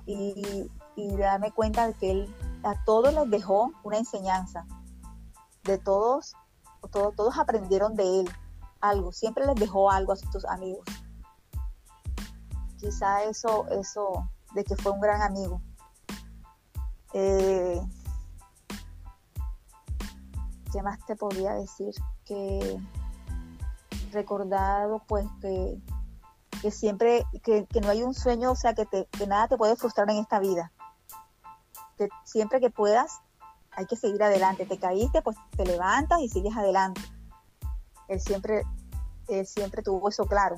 Y, y darme cuenta de que él a todos les dejó una enseñanza. De todos, todos, todos aprendieron de él algo. Siempre les dejó algo a sus amigos. Quizá eso, eso de que fue un gran amigo. Eh, ¿Qué más te podría decir? Que recordado pues que que siempre, que, no hay un sueño, o sea, que, te, que nada te puede frustrar en esta vida. Que siempre que puedas, hay que seguir adelante. Te caíste, pues te levantas y sigues adelante. Él siempre, él siempre tuvo eso claro.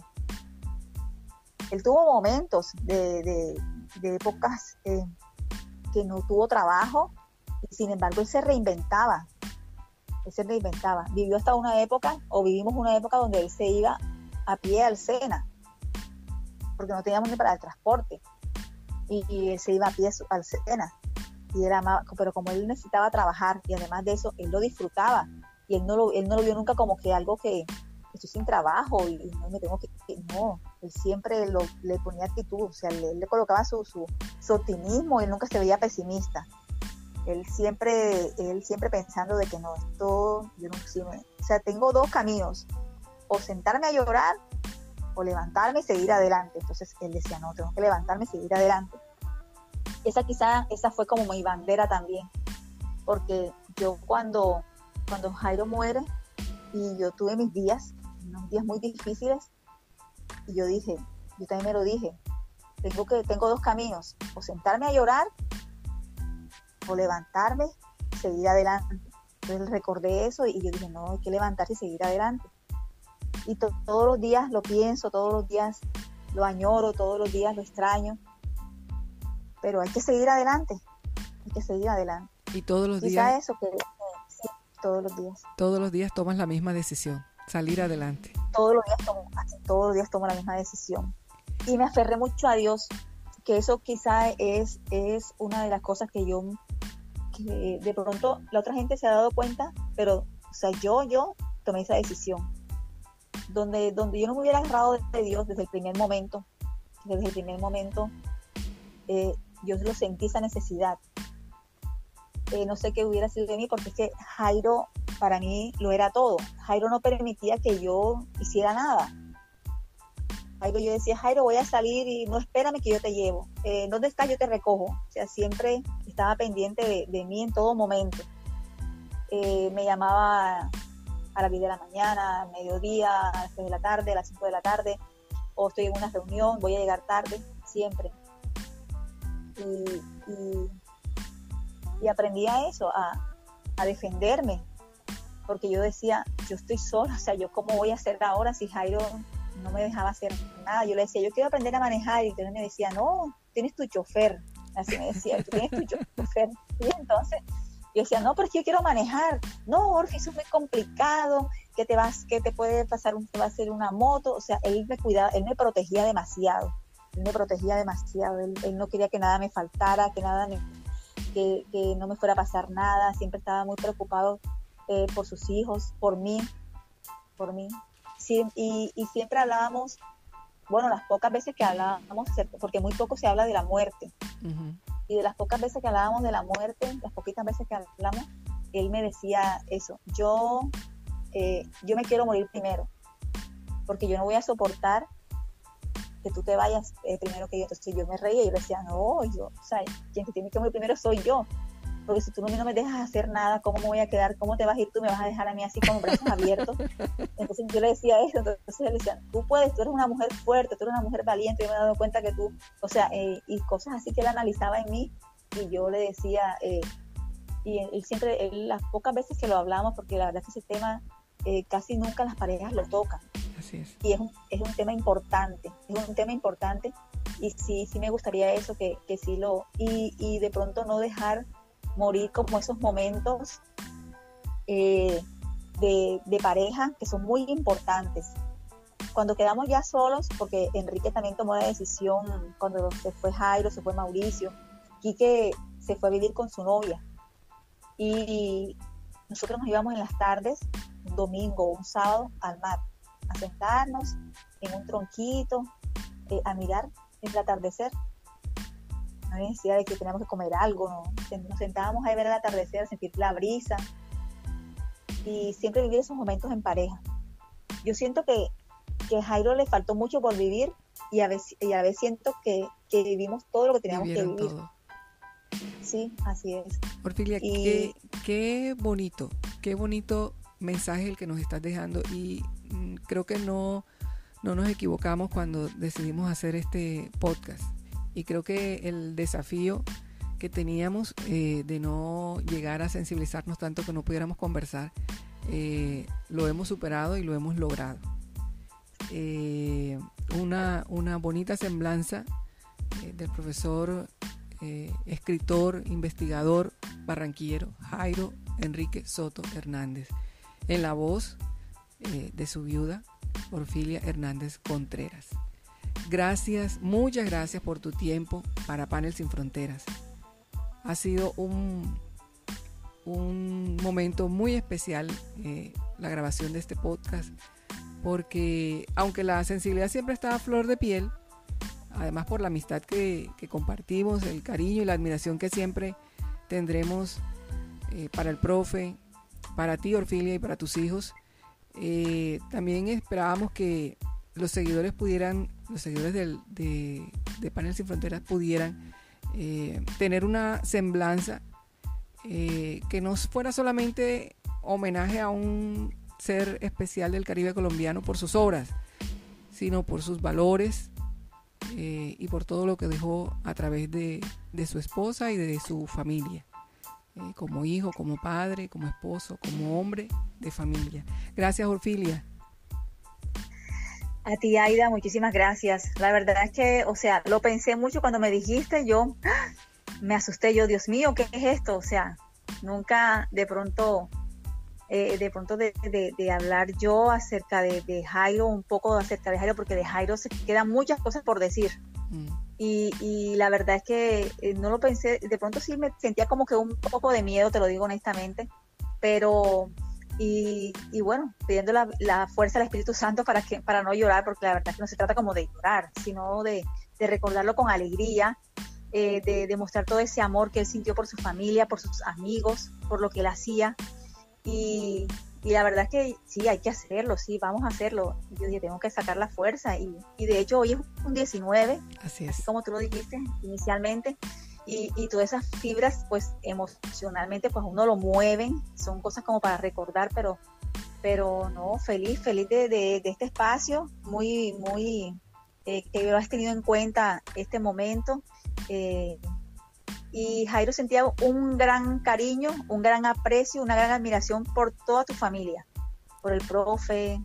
Él tuvo momentos de, de, épocas eh, que no tuvo trabajo y sin embargo él se reinventaba. Él se reinventaba. Vivió hasta una época, o vivimos una época donde él se iba a pie al Sena porque no teníamos ni para el transporte. Y, se iba a pie al Sena. Y era pero como él necesitaba trabajar y además de eso, él lo disfrutaba. Y él no lo, él no lo vio nunca como que algo que estoy sin trabajo y, no me tengo que, No, él siempre lo, le ponía actitud, o sea, él, le colocaba su, su, su optimismo, él nunca se veía pesimista él siempre, él siempre pensando de que no, esto, yo no, si o sea, tengo dos caminos, o sentarme a llorar o levantarme y seguir adelante. Entonces él decía, no, tengo que levantarme y seguir adelante. esa quizá, esa fue como mi bandera también, porque yo cuando, cuando Jairo muere y yo tuve mis días, unos días muy difíciles, y yo dije, yo también me lo dije, tengo que, tengo dos caminos, o sentarme a llorar, o levantarme y seguir adelante. Entonces recordé eso y yo dije, no, hay que levantarse y seguir adelante. Y todos los días lo pienso, todos los días lo añoro, todos los días lo extraño, pero hay que seguir adelante, hay que seguir adelante. Y todos los días. eso que todos los días. Todos los días tomas la misma decisión, salir adelante. Todos los días tomo, todos los días tomo la misma decisión. Y me aferré mucho a Dios, que eso quizá es, es una de las cosas que yo, que de pronto la otra gente se ha dado cuenta, pero, o sea, yo, yo tomé esa decisión. Donde, donde yo no me hubiera agarrado de Dios desde el primer momento, desde el primer momento, eh, yo lo sentí esa necesidad. Eh, no sé qué hubiera sido de mí, porque es que Jairo para mí lo era todo. Jairo no permitía que yo hiciera nada. Jairo, yo decía, Jairo, voy a salir y no espérame que yo te llevo. Eh, ¿Dónde estás? Yo te recojo. O sea, siempre estaba pendiente de, mí en todo momento. Eh, me llamaba a las 10 de la mañana, a mediodía, a las 6 de la tarde, a las 5 de la tarde, o estoy en una reunión, voy a llegar tarde, siempre y, aprendí a eso, a, defenderme, porque yo decía, yo estoy sola, o sea, yo cómo voy a hacer ahora si Jairo no me dejaba hacer nada. Yo le decía, yo quiero aprender a manejar y entonces me decía, no, tienes tu chofer. Así me decía, tienes tu chofer. Y entonces yo decía, no, pero yo quiero manejar. No, Jorge, eso es muy complicado, que te vas, que te puede pasar, un, te va a hacer una moto. O sea, él me cuidaba, él me protegía demasiado. Él me protegía demasiado, él, no quería que nada me faltara, que nada que, no me fuera a pasar nada, siempre estaba muy preocupado eh, por sus hijos, por mí, por mí. y, siempre hablábamos, bueno, las pocas veces que hablábamos, porque muy poco se habla de la muerte, y de las pocas veces que hablábamos de la muerte, las poquitas veces que hablamos, él me decía eso, yo, eh, yo me quiero morir primero, porque yo no voy a soportar que tú te vayas eh, primero que yo. Entonces yo me reía y yo decía, no, yo, o sea, quien tiene que morir primero soy yo. Porque si tú no me dejas hacer nada, ¿cómo me voy a quedar? ¿Cómo te vas a ir tú? ¿Me vas a dejar a mí así con brazos abiertos? Entonces yo le decía eso, entonces él decía, tú puedes, tú eres una mujer fuerte, tú eres una mujer valiente, yo me he dado cuenta que tú, o sea, eh, y cosas así que él analizaba en mí y yo le decía, eh, y él, siempre, las pocas veces que lo hablamos, porque la verdad es que ese tema casi nunca las parejas lo tocan, y es un, es un tema importante, es un tema importante y sí, sí me gustaría eso, que, que sí lo, y, y de pronto no dejar morir como esos momentos eh, de, de, pareja que son muy importantes. Cuando quedamos ya solos, porque Enrique también tomó la decisión, cuando se fue Jairo, se fue Mauricio, Quique se fue a vivir con su novia. Y nosotros nos íbamos en las tardes, un domingo un sábado, al mar a sentarnos en un tronquito, eh, a mirar el atardecer. No necesidad de que teníamos que comer algo, ¿no? nos sentábamos a ver el atardecer, sentir la brisa y siempre vivir esos momentos en pareja. Yo siento que, que a Jairo le faltó mucho por vivir y a veces, y a veces siento que, que vivimos todo lo que teníamos que vivir. Sí, así es. Porfilia, qué, qué bonito, qué bonito mensaje el que nos estás dejando y mm, creo que no, no nos equivocamos cuando decidimos hacer este podcast. Y creo que el desafío que teníamos eh, de no llegar a sensibilizarnos tanto que no pudiéramos conversar, eh, lo hemos superado y lo hemos logrado. Eh, una, una, bonita semblanza del profesor, escritor, investigador barranquillero Jairo Enrique Soto Hernández en la voz de su viuda, Orfilia Hernández Contreras. Gracias, muchas gracias por tu tiempo para Panel Sin Fronteras. Ha sido un, un momento muy especial eh, la grabación de este podcast, porque aunque la sensibilidad siempre está a flor de piel, además por la amistad que, compartimos, el cariño y la admiración que siempre tendremos eh, para el profe, para ti, Orfilia, y para tus hijos. Eh, también esperábamos que los seguidores pudieran, los seguidores del, de, Panel Sin Fronteras pudieran eh, tener una semblanza eh, que no fuera solamente homenaje a un ser especial del Caribe colombiano por sus obras, sino por sus valores eh, y por todo lo que dejó a través de, su esposa y de su familia, como hijo, como padre, como esposo, como hombre de familia. Gracias, Orfilia. A ti, Aida, muchísimas gracias. La verdad es que, o sea, lo pensé mucho cuando me dijiste, yo me asusté, yo, Dios mío, ¿qué es esto? O sea, nunca de pronto, eh, de pronto de, hablar yo acerca de, Jairo, un poco acerca de Jairo, porque de Jairo se quedan muchas cosas por decir. Mm. Y, la verdad es que eh, no lo pensé, de pronto sí me sentía como que un poco de miedo, te lo digo honestamente, pero y, bueno, pidiendo la, fuerza del Espíritu Santo para, que, para no llorar, porque la verdad es que no se trata como de llorar, sino de, recordarlo con alegría, eh, de demostrar todo ese amor que él sintió por su familia, por sus amigos, por lo que él hacía. Y, la verdad es que sí, hay que hacerlo, sí, vamos a hacerlo. Yo dije, tengo que sacar la fuerza. Y, y de hecho, hoy es un 19, así, es. así como tú lo dijiste inicialmente y, todas esas fibras pues emocionalmente pues uno lo mueven, son cosas como para recordar, pero, pero no, feliz, feliz de, este espacio, muy, muy, eh, que has tenido en cuenta este momento. Eh, y Jairo sentía un gran cariño, un gran aprecio, una gran admiración por toda tu familia, por el profe,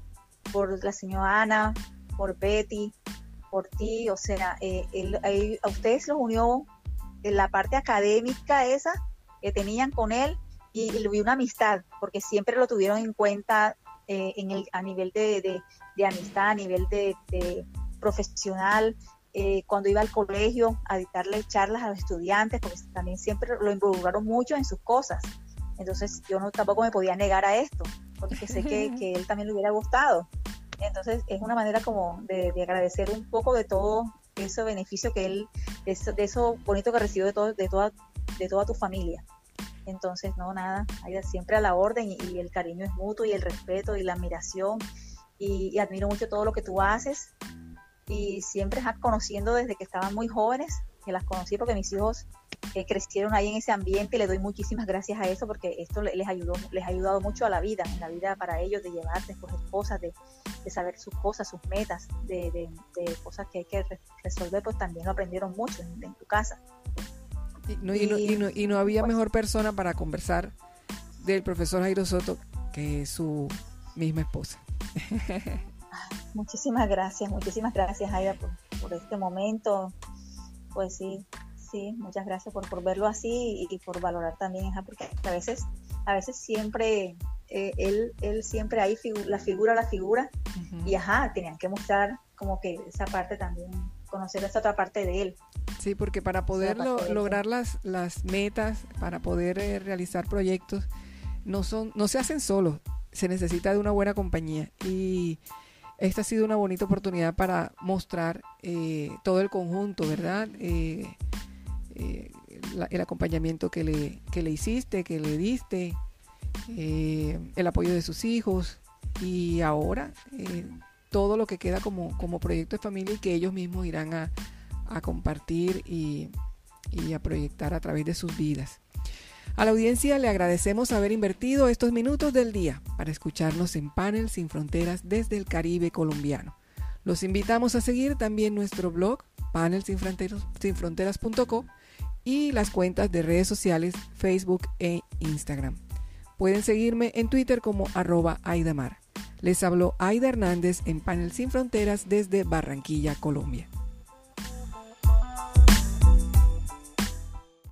por la señora Ana, por Betty, por ti, o sea, eh, a ustedes los unió la parte académica esa que tenían con él y, y una amistad, porque siempre lo tuvieron en cuenta eh, en el, a nivel de, amistad, a nivel de, profesional, eh, cuando iba al colegio a dictarle charlas a los estudiantes, porque también siempre lo involucraron mucho en sus cosas. Entonces yo no tampoco me podía negar a esto, porque sé que, que él también le hubiera gustado. Entonces es una manera como de, agradecer un poco de todo ese beneficio que él, de eso, bonito que recibió de, todo, de, toda, de toda tu familia. Entonces, no, nada, siempre a la orden y, el cariño es mutuo y el respeto y la admiración y, admiro mucho todo lo que tú haces y siempre conociendo desde que estaban muy jóvenes, que las conocí porque mis hijos eh, crecieron ahí en ese ambiente y le doy muchísimas gracias a eso porque esto les ayudó, les ha ayudado mucho a la vida, en la vida para ellos de llevar después cosas, de, de saber sus cosas, sus metas, de, de, cosas que hay que resolver, pues también lo aprendieron mucho en, tu casa. Y no, y, no, había mejor persona para conversar del profesor Jairo Soto que su misma esposa. muchísimas gracias, muchísimas gracias Aida por, por, este momento. Pues sí, sí, muchas gracias por, por verlo así y, por valorar también, porque a veces, a veces siempre eh, él, él siempre ahí la figura, la figura, y ajá, tenían que mostrar como que esa parte también, conocer esa otra parte de él. Sí, porque para poder lograr las, las metas, para poder eh, realizar proyectos, no, son, no se hacen solos, se necesita de una buena compañía. Y esta ha sido una bonita oportunidad para mostrar eh, todo el conjunto, ¿verdad? El acompañamiento que le, que le hiciste, que le diste, eh, el apoyo de sus hijos y ahora eh, todo lo que queda como, como proyecto de familia y que ellos mismos irán a, compartir y, y a proyectar a través de sus vidas. A la audiencia le agradecemos haber invertido estos minutos del día para escucharnos en Panel Sin Fronteras desde el Caribe colombiano. Los invitamos a seguir también nuestro blog panelsinfronteras.co y las cuentas de redes sociales Facebook e Instagram. Pueden seguirme en Twitter como arroba Aidamar. Les habló Aida Hernández en Panel Sin Fronteras desde Barranquilla, Colombia.